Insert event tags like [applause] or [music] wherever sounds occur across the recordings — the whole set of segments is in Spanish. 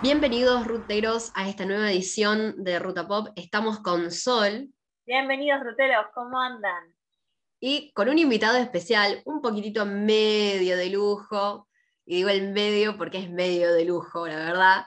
Bienvenidos ruteros a esta nueva edición de Ruta Pop. Estamos con Sol. Bienvenidos ruteros, ¿cómo andan? Y con un invitado especial, un poquitito medio de lujo. Y digo el medio porque es medio de lujo, la verdad.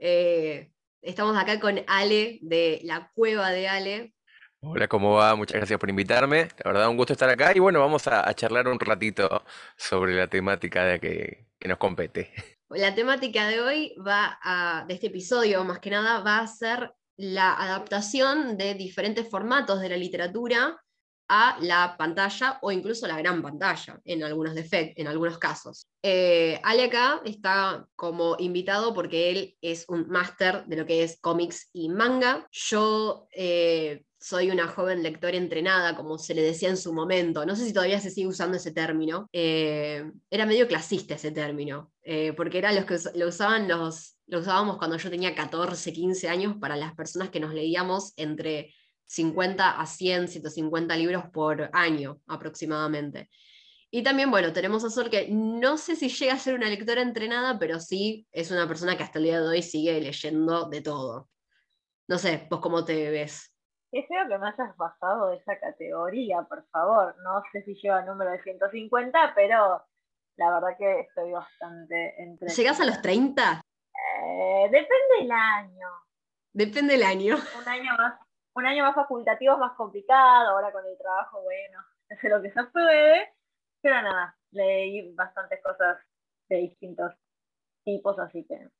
Eh, estamos acá con Ale de la cueva de Ale. Hola, ¿cómo va? Muchas gracias por invitarme. La verdad, un gusto estar acá. Y bueno, vamos a, charlar un ratito sobre la temática de que, que nos compete. La temática de hoy va a, de este episodio más que nada, va a ser la adaptación de diferentes formatos de la literatura a la pantalla o incluso la gran pantalla en algunos, en algunos casos. Eh, acá está como invitado porque él es un máster de lo que es cómics y manga. Yo eh, soy una joven lectora entrenada, como se le decía en su momento. No sé si todavía se sigue usando ese término. Eh, era medio clasista ese término, eh, porque era los que lo usaban los, lo usábamos cuando yo tenía 14, 15 años para las personas que nos leíamos entre 50 a 100, 150 libros por año aproximadamente. Y también, bueno, tenemos a Sol que no sé si llega a ser una lectora entrenada, pero sí es una persona que hasta el día de hoy sigue leyendo de todo. No sé, vos cómo te ves. Qué feo que me hayas bajado de esa categoría, por favor. No sé si lleva el número de 150, pero la verdad que estoy bastante entre. ¿Llegas a los 30? Eh, depende del año. Depende del año. Un año más, un año más facultativo es más complicado, ahora con el trabajo, bueno, [laughs] hace lo que se puede, pero nada, leí bastantes cosas de distintos tipos, así que.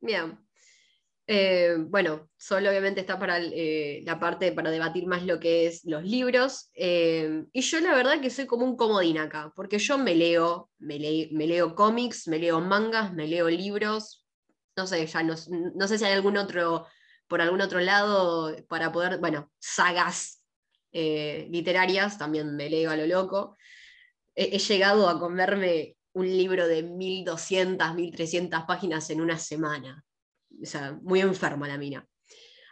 Bien. Eh, bueno, solo obviamente está para eh, la parte para debatir más lo que es los libros. Eh, y yo la verdad que soy como un comodín acá, porque yo me leo, me, me, leo cómics, me leo mangas, me leo libros. No sé, ya no, sé si hay algún otro, por algún otro lado, para poder, bueno, sagas literarias, también me leo a lo loco. he llegado a comerme un libro de 1200, 1300 páginas en una semana muy enferma la mina.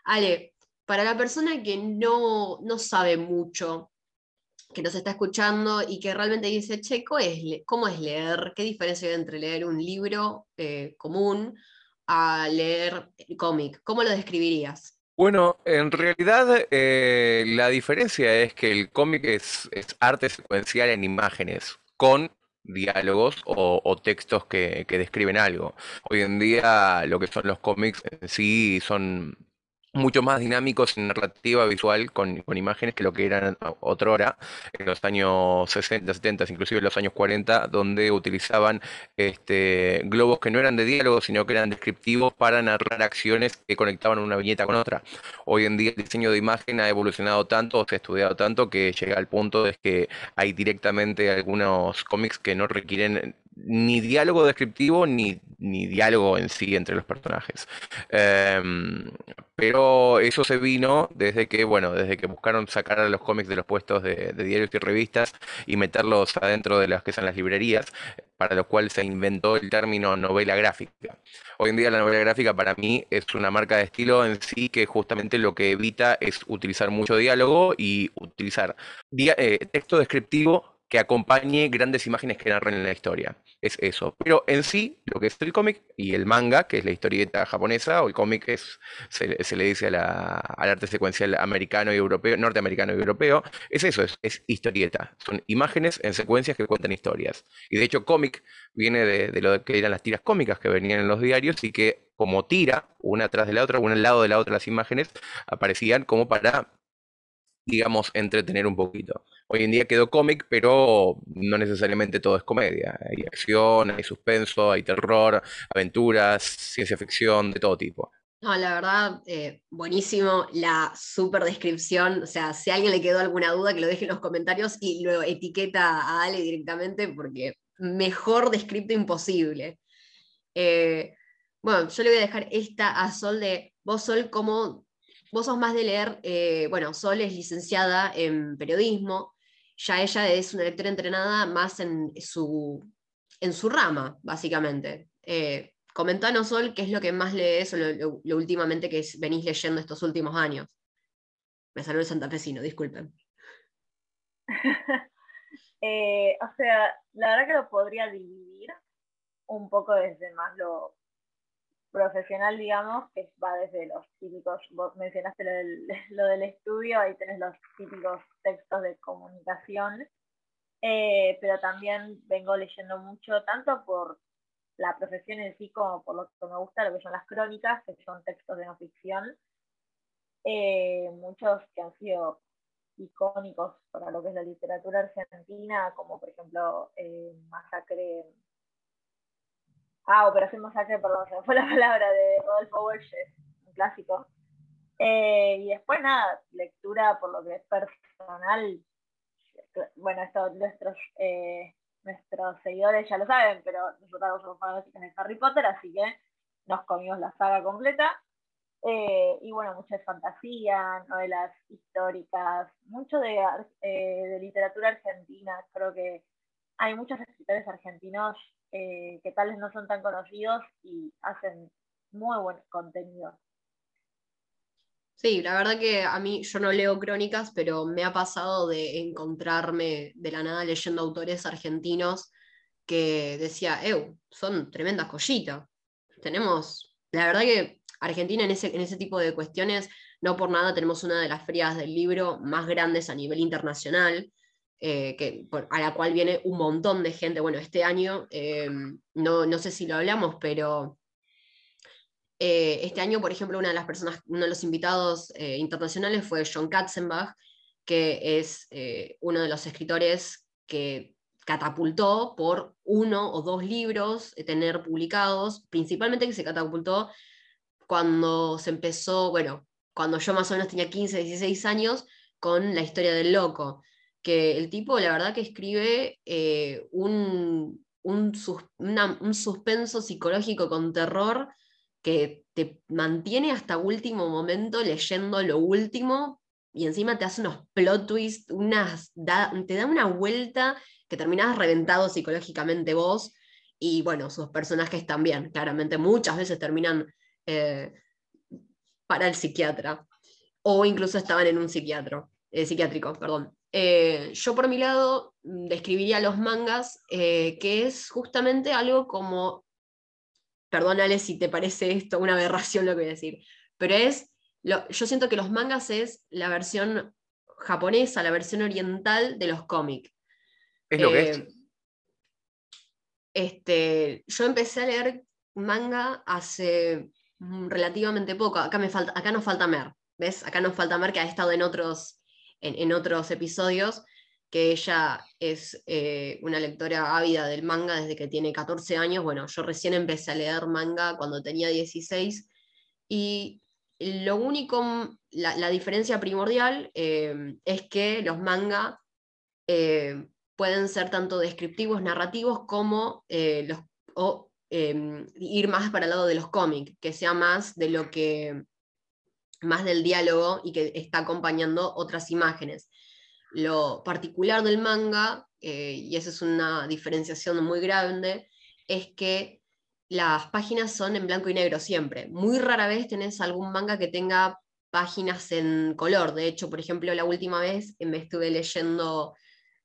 Ale, para la persona que no, sabe mucho, que nos está escuchando y que realmente dice, che, ¿cómo es leer? ¿Qué diferencia hay entre leer un libro eh, común a leer cómic? ¿Cómo lo describirías? Bueno, en realidad eh, la diferencia es que el cómic es, arte secuencial en imágenes, con diálogos o, textos que, que, describen algo. Hoy en día lo que son los cómics en sí son mucho más dinámicos en narrativa visual con, imágenes que lo que eran otra hora, en los años 60, 70, inclusive en los años 40, donde utilizaban este, globos que no eran de diálogo, sino que eran descriptivos para narrar acciones que conectaban una viñeta con otra. Hoy en día el diseño de imagen ha evolucionado tanto, se ha estudiado tanto, que llega al punto de que hay directamente algunos cómics que no requieren ni diálogo descriptivo ni, ni, diálogo en sí entre los personajes. Em, pero eso se vino desde que, bueno, desde que buscaron sacar a los cómics de los puestos de, diarios y revistas y meterlos adentro de las que son las librerías, para lo cual se inventó el término novela gráfica. Hoy en día la novela gráfica para mí es una marca de estilo en sí que justamente lo que evita es utilizar mucho diálogo y utilizar eh, texto descriptivo que acompañe grandes imágenes que narren la historia. Es eso. Pero en sí, lo que es el cómic y el manga, que es la historieta japonesa, o el cómic es, se, le dice al arte secuencial americano y europeo, norteamericano y europeo, es eso, es, historieta. Son imágenes en secuencias que cuentan historias. Y de hecho, cómic viene de, de, lo que eran las tiras cómicas que venían en los diarios y que como tira, una tras de la otra, una al lado de la otra las imágenes, aparecían como para digamos, entretener un poquito. Hoy en día quedó cómic, pero no necesariamente todo es comedia. Hay acción, hay suspenso, hay terror, aventuras, ciencia ficción, de todo tipo. No, la verdad, eh, buenísimo la super descripción. O sea, si a alguien le quedó alguna duda, que lo deje en los comentarios y lo etiqueta a Ale directamente, porque mejor descripto imposible. Eh, bueno, yo le voy a dejar esta a Sol de vos, Sol, ¿cómo Vos sos más de leer, eh, bueno, Sol es licenciada en periodismo, ya ella es una lectora entrenada más en su, en su rama, básicamente. Eh, comentanos, Sol, qué es lo que más lees o lo, últimamente que venís leyendo estos últimos años. Me salió el santafesino, disculpen. [laughs] Eh, o sea, la verdad que lo podría dividir un poco desde más lo profesional, digamos, que va desde los típicos, vos mencionaste lo del, [laughs] lo del estudio, ahí tenés los típicos textos de comunicación, eh, pero también vengo leyendo mucho, tanto por la profesión en sí como por lo que me gusta, lo que son las crónicas, que son textos de no ficción, eh, muchos que han sido icónicos para lo que es la literatura argentina, como por ejemplo eh, Masacre, ah, Operación Masacre, perdón, se fue la palabra de Rodolfo Borges, un clásico. Eh, y después nada, lectura por lo que es personal, bueno, esto nuestros eh, nuestros seguidores ya lo saben, pero nosotros somos fanáticos de Harry Potter, así que nos comimos la saga completa. Eh, y bueno, mucha fantasía, novelas históricas, mucho de, de, literatura argentina. Creo que hay muchos escritores argentinos eh, que tal vez no son tan conocidos y hacen muy buen contenido. Sí, la verdad que a mí yo no leo crónicas, pero me ha pasado de encontrarme de la nada leyendo autores argentinos que decía, eu, son tremendas collitas. Tenemos, la verdad que Argentina en ese, en ese tipo de cuestiones, no por nada tenemos una de las ferias del libro más grandes a nivel internacional, eh, que, a la cual viene un montón de gente. Bueno, este año, eh, no, no sé si lo hablamos, pero eh, este año, por ejemplo, una de las personas, uno de los invitados eh, internacionales fue John Katzenbach, que es uno de los escritores que catapultó por uno o dos libros tener publicados, principalmente que se catapultó cuando se empezó, bueno, cuando yo más o menos tenía 15, 16 años, con la historia del loco, que el tipo, la verdad que escribe un, un, un suspenso psicológico con terror que te mantiene hasta último momento leyendo lo último y encima te hace unos plot twists, unas, te da una vuelta que terminás reventado psicológicamente vos y bueno, sus personajes también, claramente muchas veces terminan eh, para el psiquiatra o incluso estaban en un psiquiatro, eh, psiquiátrico, perdón. Eh, yo por mi lado describiría los mangas, que es justamente algo como perdónale si te parece esto una aberración lo que voy a decir, pero es, yo siento que los mangas es la versión japonesa, la versión oriental de los cómics. ¿Es lo que es? Eh, este, yo empecé a leer manga hace relativamente poco, acá, me falta, acá nos falta Mer, ¿ves? Acá nos falta Mer que ha estado en otros, en otros episodios, que ella es eh, una lectora ávida del manga desde que tiene 14 años. Bueno, yo recién empecé a leer manga cuando tenía 16 y lo único, la, diferencia primordial eh, es que los manga eh, pueden ser tanto descriptivos, narrativos, como los, o, ir más para el lado de los cómics, que sea más de lo que más del diálogo y que está acompañando otras imágenes. Lo particular del manga, eh, y esa es una diferenciación muy grande, es que las páginas son en blanco y negro siempre. Muy rara vez tenés algún manga que tenga páginas en color. De hecho, por ejemplo, la última vez me estuve leyendo,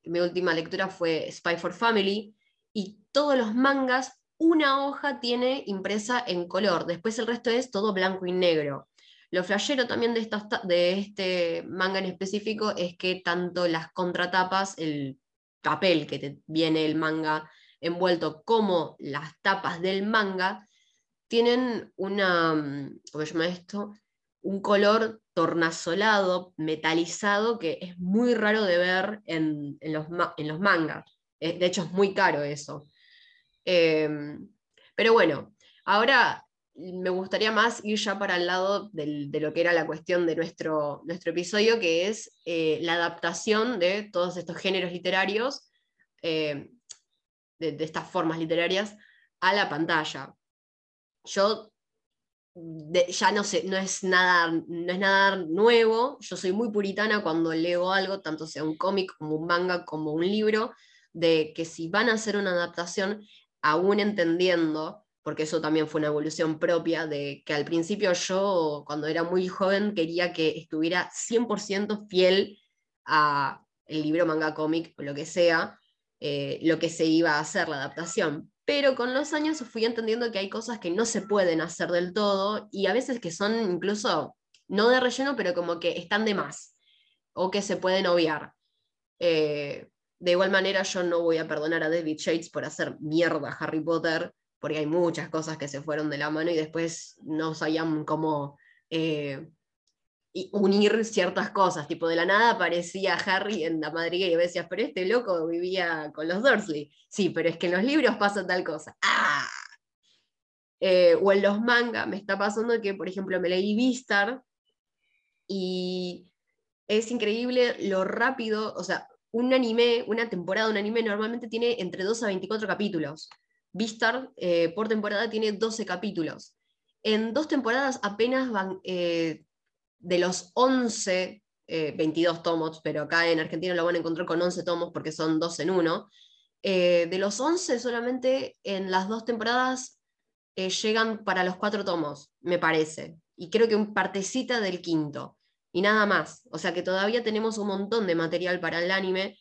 mi última lectura fue Spy for Family, y todos los mangas, una hoja tiene impresa en color, después el resto es todo blanco y negro. Lo flashero también de, de este manga en específico es que tanto las contratapas, el papel que viene el manga envuelto, como las tapas del manga, tienen una, mm, ¿cómo esto? Un color tornasolado, metalizado, que es muy raro de ver en, los, en los, mangas. Eh, de hecho, es muy caro eso. Em, pero bueno, ahora me gustaría más ir ya para el lado de lo que era la cuestión de nuestro, nuestro episodio, que es eh, la adaptación de todos estos géneros literarios, eh, de, estas formas literarias, a la pantalla. Yo ya no sé, no es, nada, no es nada nuevo, yo soy muy puritana cuando leo algo, tanto sea un cómic como un manga, como un libro, de que si van a hacer una adaptación, aún entendiendo porque eso también fue una evolución propia de que al principio yo, cuando era muy joven, quería que estuviera 100% fiel a el libro, manga, cómic o lo que sea, eh, lo que se iba a hacer, la adaptación. pero con los años fui entendiendo que hay cosas que no se pueden hacer del todo y a veces que son incluso no de relleno, pero como que están de más o que se pueden obviar. Eh, de igual manera, yo no voy a perdonar a David Shades por hacer mierda a Harry Potter, porque hay muchas cosas que se fueron de la mano y después no sabían cómo eh, unir ciertas cosas. Tipo, de la nada aparecía Harry en la madriguera y decías, pero este loco vivía con los Dursley. Sí, pero es que en los libros pasa tal cosa. ¡Ah! Eh, o en los manga, me está pasando que, por ejemplo, me leí Vistar y es increíble lo rápido, o sea, un anime, una temporada un anime normalmente tiene entre 2 a 24 capítulos. Vistar eh, por temporada tiene 12 capítulos. En dos temporadas apenas van eh, de los 11, 22 eh, tomos, pero acá en Argentina lo van a encontrar con 11 tomos porque son dos en uno. de los 11 solamente en las dos temporadas llegan para los cuatro tomos, me parece. Y creo que un partecita del quinto y nada más. O sea que todavía tenemos un montón de material para el anime,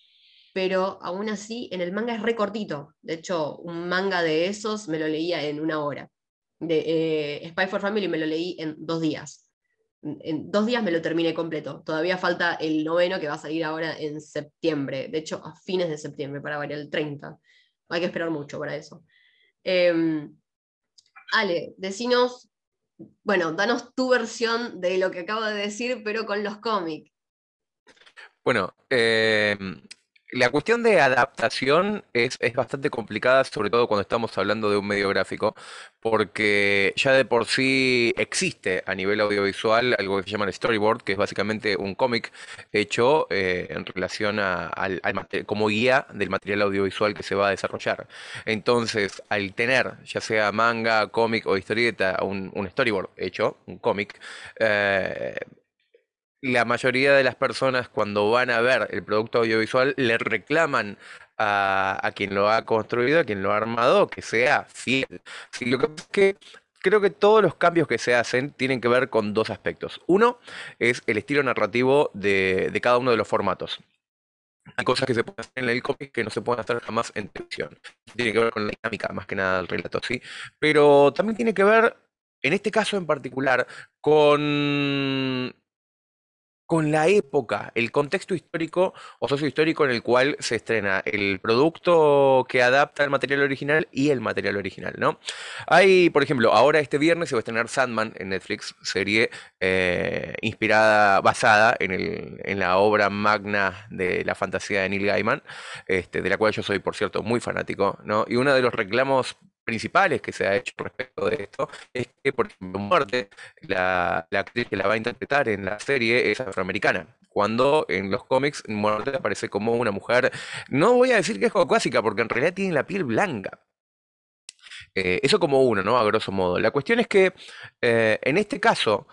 pero aún así en el manga es recortito. De hecho, un manga de esos me lo leía en una hora. De eh, Spy for Family me lo leí en dos días. En dos días me lo terminé completo. Todavía falta el noveno que va a salir ahora en septiembre. De hecho, a fines de septiembre, para variar el 30. Hay que esperar mucho para eso. Em, Ale, decinos bueno, danos tu versión de lo que acabo de decir, pero con los cómics. Bueno, eh, la cuestión de adaptación es, bastante complicada, sobre todo cuando estamos hablando de un medio gráfico, porque ya de por sí existe a nivel audiovisual algo que se llama el storyboard, que es básicamente un cómic hecho eh, en relación a, al, como guía del material audiovisual que se va a desarrollar. Entonces, al tener ya sea manga, cómic o historieta, un, storyboard hecho, un cómic, eh, la mayoría de las personas cuando van a ver el producto audiovisual le reclaman a, quien lo ha construido, a quien lo ha armado, que sea fiel. lo que es que creo que todos los cambios que se hacen tienen que ver con dos aspectos. Uno es el estilo narrativo de, cada uno de los formatos. Hay cosas que se pueden hacer en el cómic que no se pueden hacer jamás en televisión. Tiene que ver con la dinámica más que nada del relato, ¿sí? Pero también tiene que ver, en este caso en particular, con con la época, el contexto histórico o sociohistórico en el cual se estrena el producto que adapta el material original y el material original, ¿no? Hay, por ejemplo, ahora este viernes se va a estrenar Sandman en Netflix, serie eh, inspirada, basada en, el, en, la obra magna de la fantasía de Neil Gaiman, este, de la cual yo soy, por cierto, muy fanático, ¿no? Y uno de los reclamos principales que se ha hecho respecto de esto es que, por ejemplo, Muerte, la, actriz que la va a interpretar en la serie es afroamericana, cuando en los cómics Muerte aparece como una mujer, no voy a decir que es caucásica, porque en realidad tiene la piel blanca. Eh, eso como uno, ¿no? A grosso modo. La cuestión es que eh, en este caso,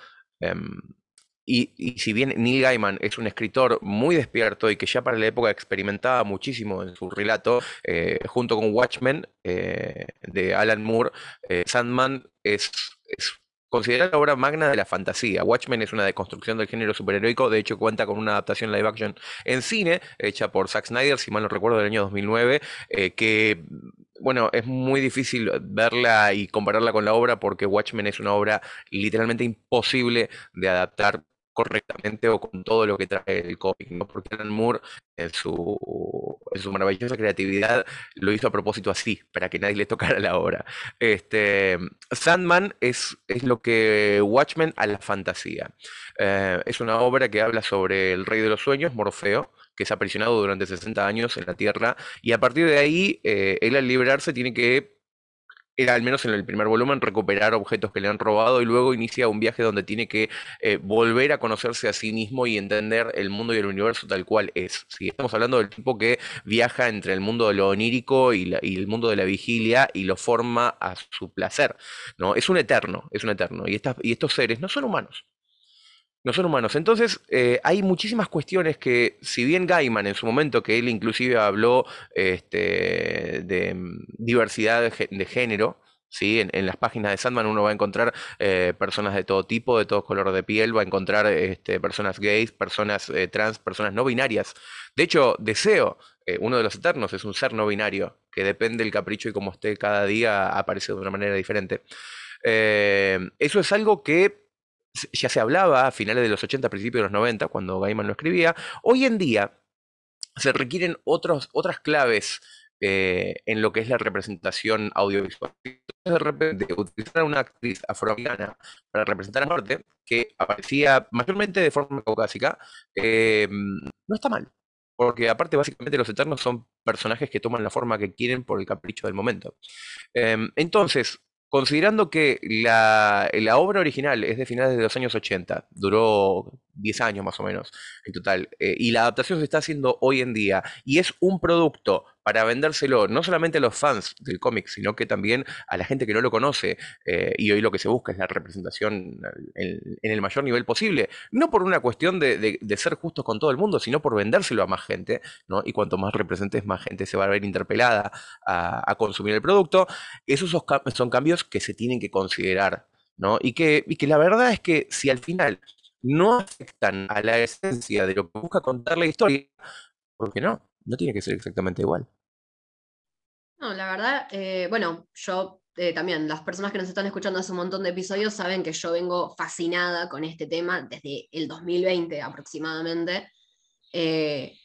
y, si bien Neil Gaiman es un escritor muy despierto y que ya para la época experimentaba muchísimo en su relato, eh, junto con Watchmen eh, de Alan Moore, eh, Sandman es, es considerada la obra magna de la fantasía. Watchmen es una deconstrucción del género superheroico, de hecho cuenta con una adaptación live action en cine, hecha por Zack Snyder, si mal no recuerdo, del año 2009, que bueno, es muy difícil verla y compararla con la obra porque Watchmen es una obra literalmente imposible de adaptar correctamente o con todo lo que trae el cómic, ¿no? Porque Alan Moore, en su, en su maravillosa creatividad, lo hizo a propósito así, para que nadie le tocara la obra. Este, Sandman es, es lo que Watchmen a la fantasía. Eh, es una obra que habla sobre el rey de los sueños, Morfeo, que es aprisionado durante 60 años en la Tierra, y a partir de ahí, eh, él al liberarse tiene que era al menos en el primer volumen, recuperar objetos que le han robado y luego inicia un viaje donde tiene que eh, volver a conocerse a sí mismo y entender el mundo y el universo tal cual es. Estamos hablando del tipo que viaja entre el mundo de lo onírico y, el mundo de la vigilia y lo forma a su placer. ¿no? Es un eterno, es un eterno. Y, y estos seres no son humanos. No son humanos. Entonces, eh, hay muchísimas cuestiones que, si bien Gaiman en su momento, que él inclusive habló este, de mm, diversidad de, género, ¿sí? En, las páginas de Sandman uno va a encontrar eh, personas de todo tipo, de todo color de piel, va a encontrar este, personas gays, personas eh, trans, personas no binarias. De hecho, Deseo uno de los eternos es un ser no binario, que depende del capricho y como esté cada día aparece de una manera diferente. Eso es algo que ya se hablaba a finales de los 80, principios de los 90, cuando Gaiman lo escribía. Hoy en día se requieren otras claves eh, en lo que es la representación audiovisual. de repente, utilizar a una actriz afroamericana para representar a Norte, que aparecía mayormente de forma caucásica, no está mal porque aparte básicamente los Eternos son personajes que toman la forma que quieren por el capricho del momento. Em, entonces, considerando que la, obra original es de finales de los años 80, duró 10 años más o menos en total, eh, y la adaptación se está haciendo hoy en día, y es un producto para vendérselo no solamente a los fans del cómic, sino que también a la gente que no lo conoce. Eh, y hoy lo que se busca es la representación en, el mayor nivel posible. No por una cuestión de, ser justos con todo el mundo, sino por vendérselo a más gente. ¿no? Y cuanto más representes, más gente se va a ver interpelada a, consumir el producto. Esos son cambios que se tienen que considerar. ¿no? Y, que, y que la verdad es que si al final no afectan a la esencia de lo que busca contar la historia, ¿por qué no? No tiene que ser exactamente igual. No, la verdad, eh, bueno, yo eh, también, las personas que nos están escuchando hace un montón de episodios saben que yo vengo fascinada con este tema desde el 2020 aproximadamente. Eh,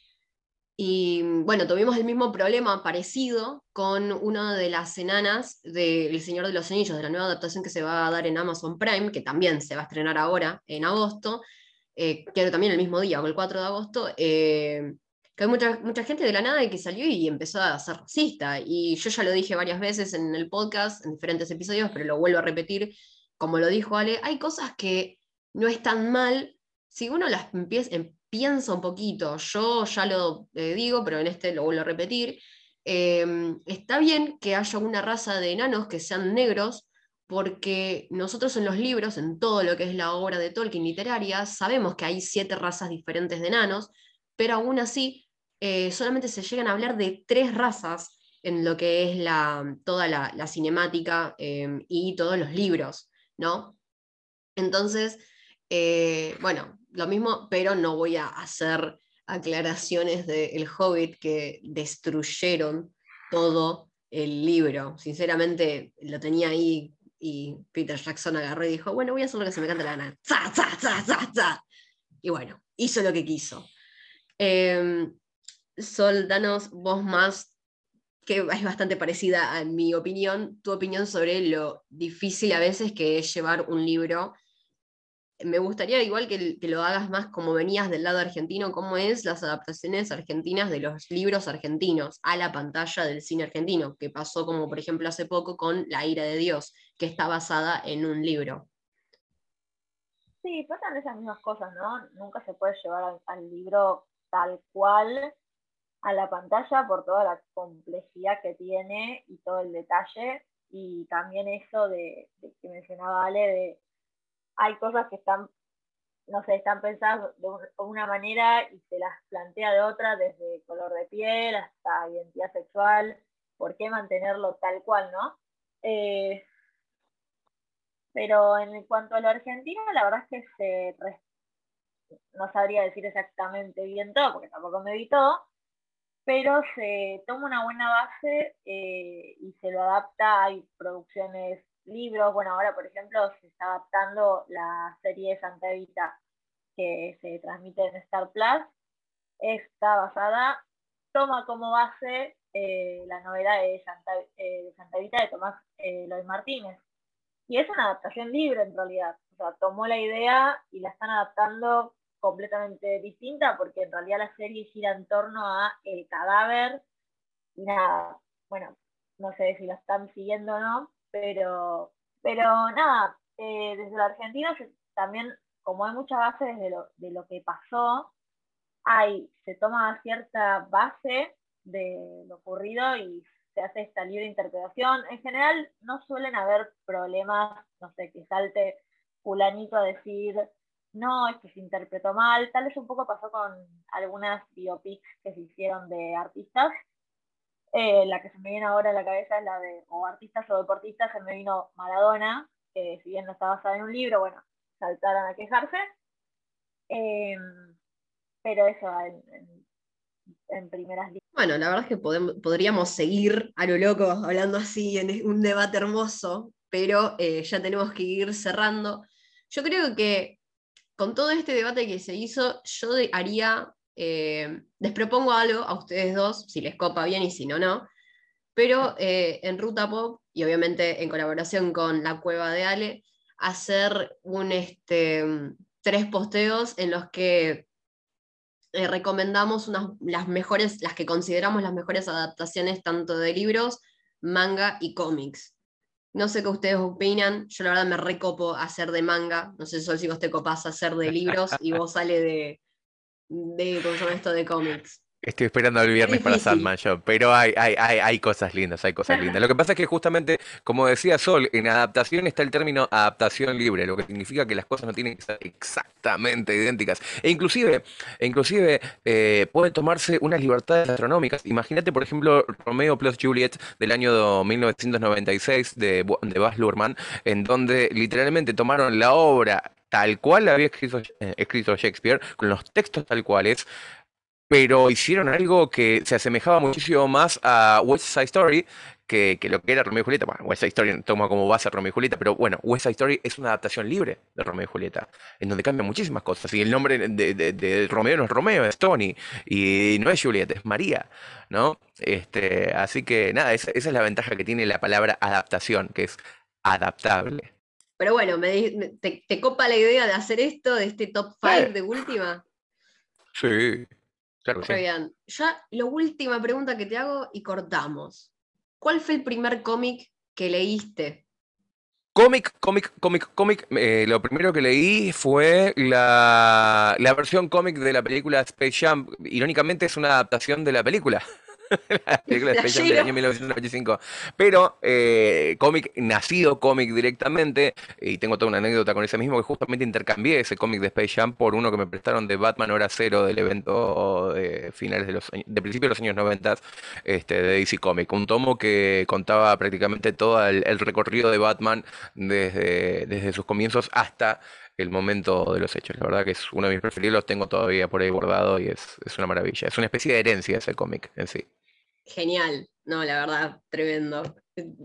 y bueno, tuvimos el mismo problema parecido con una de las enanas de Señor de los Anillos, de la nueva adaptación que se va a dar en Amazon Prime, que también se va a estrenar ahora en agosto, que también el mismo día, el 4 de agosto que hay mucha, mucha gente de la nada que salió y empezó a ser racista. Y yo ya lo dije varias veces en el podcast, en diferentes episodios, pero lo vuelvo a repetir, como lo dijo Ale, hay cosas que no están mal si uno las em, piensa un poquito. Yo ya lo eh, digo, pero en este lo vuelvo a repetir. Em, está bien que haya una raza de enanos que sean negros, porque nosotros en los libros, en todo lo que es la obra de Tolkien literaria, sabemos que hay siete razas diferentes de enanos, pero aún así eh, solamente se llegan a hablar de tres razas en lo que es toda la, cinemática em, y todos los libros, ¿no? Entonces, eh, bueno, lo mismo, pero no voy a hacer aclaraciones de Hobbit que destruyeron todo el libro. Sinceramente, lo tenía ahí y Peter Jackson agarró y dijo, bueno, voy a hacer lo que se me canta la gana. Y bueno, hizo lo que quiso. Eh, Sol, danos vos más, que es bastante parecida a mi opinión, tu opinión sobre lo difícil a veces que es llevar un libro. Me gustaría igual que, lo hagas más como venías del lado argentino, cómo es las adaptaciones argentinas de los libros argentinos a la pantalla del cine argentino, que pasó como por ejemplo hace poco con La ira de Dios, que está basada en un libro. Sí, pasan esas mismas cosas, ¿no? Nunca se puede llevar al libro tal cual a la pantalla por toda la complejidad que tiene y todo el detalle. Y también eso de, que mencionaba Ale, de hay cosas que están, no sé, están pensadas de una manera y se las plantea de otra, desde color de piel hasta identidad sexual. ¿Por qué mantenerlo tal cual, no? Eh, pero en cuanto a lo argentino, la verdad es que se no sabría decir exactamente bien todo, porque tampoco me vi todo, pero se toma una buena base eh, y se lo adapta. Hay producciones, libros. Bueno, ahora, por ejemplo, se está adaptando la serie de Santa Evita que se transmite en Star Plus. Está basada, toma como base eh, la novela de Santa, eh, de Santa Evita de Tomás Lois Martínez. Y es una adaptación libre en realidad. O sea, tomó la idea y la están adaptando completamente distinta porque en realidad la serie gira en torno a el cadáver y nada, bueno, no sé si lo están siguiendo o no, pero, pero nada, eh, desde la Argentina también, como hay mucha base desde lo, de lo que pasó, hay, se toma cierta base de lo ocurrido y se hace esta libre interpretación. En general no suelen haber problemas, no sé, que salte fulanito a decir no, es que se interpretó mal, tal vez un poco pasó con algunas biopics que se hicieron de artistas. Eh, la que se me viene ahora a la cabeza es la de, o artistas o deportistas, se me vino Maradona, que si bien no está basada en un libro, bueno, saltaron a quejarse. Em, pero eso, en, primeras líneas Bueno, la verdad es que podríamos seguir a lo loco hablando así en un debate hermoso, pero eh, ya tenemos que ir cerrando. Yo creo que con todo este debate que se hizo, yo haría, eh, les propongo algo a ustedes dos, si les copa bien y si no, no, pero eh, en Ruta Pop, y obviamente en colaboración con la Cueva de Ale, hacer un, este, tres posteos en los que eh, recomendamos las mejores, las que consideramos las mejores adaptaciones tanto de libros, manga y cómics. No sé qué ustedes opinan, yo la verdad me recopo hacer de manga, no sé si vos te copás hacer de libros y vos sale de, de ¿cómo se esto? de cómics. Estoy esperando el viernes para Sandman yo, pero hay, hay, hay, hay cosas lindas, hay cosas lindas. Lo que pasa es que justamente, como decía Sol, en adaptación está el término adaptación libre, lo que significa que las cosas no tienen que ser exactamente idénticas. E inclusive, e inclusive eh, pueden tomarse unas libertades astronómicas. Imagínate, por ejemplo, Romeo plus Juliet del año 1996 de, de Baz Luhrmann, en donde literalmente tomaron la obra tal cual la había escrito, eh, escrito Shakespeare, con los textos tal cuales, pero hicieron algo que se asemejaba muchísimo más a West Side Story que, lo que era Romeo y Julieta. Bueno, West Side Story toma como base a Romeo y Julieta, pero bueno, West Side Story es una adaptación libre de Romeo y Julieta, en donde cambian muchísimas cosas. Y el nombre de, Romeo no es Romeo, es Tony, y no es Julieta, es María, ¿no? Este, así que nada, esa, es la ventaja que tiene la palabra adaptación, que es adaptable. Pero bueno, me, te, copa la idea de hacer esto, de este top 5 de última? Sí. Claro bien. Ya la última pregunta que te hago y cortamos. ¿Cuál fue el primer cómic que leíste? Cómic, cómic, cómic, cómic. Eh, lo primero que leí fue la, la versión cómic de la película Space Jam. Irónicamente es una adaptación de la película. [laughs] la película de Space Jam del año 1995. Pero eh, cómic, nacido cómic directamente, y tengo toda una anécdota con ese mismo, que justamente intercambié ese cómic de Space Jam por uno que me prestaron de Batman Hora Cero del evento de finales de los años, de principios de los años 90 este, de DC Comic. Un tomo que contaba prácticamente todo el, recorrido de Batman desde, desde sus comienzos hasta el momento de los hechos. La verdad que es uno de mis preferidos, los tengo todavía por ahí guardado y es, es una maravilla. Es una especie de herencia ese cómic en sí. Genial, no, la verdad, tremendo.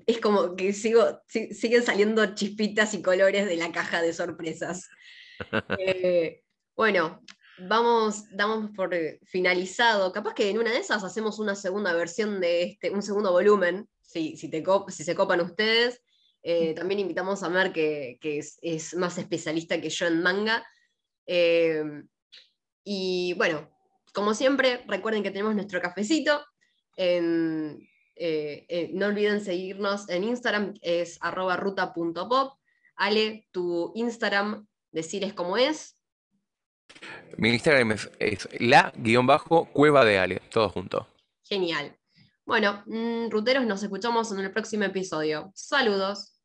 Es como que sigo, siguen saliendo chispitas y colores de la caja de sorpresas. [laughs] Eh, bueno, vamos, damos por finalizado. Capaz que en una de esas hacemos una segunda versión de este, un segundo volumen, si, si, te si se copan ustedes. Eh, también invitamos a Mer, que, es, más especialista que yo en manga. Eh, y bueno, como siempre, recuerden que tenemos nuestro cafecito. Eh, no olviden seguirnos en Instagram, es arroba ruta.pop. Ale, tu Instagram, decirles cómo es. Mi Instagram es, la-cueva de Ale, todo junto. Genial. Bueno, mm, ruteros, nos escuchamos en el próximo episodio. Saludos.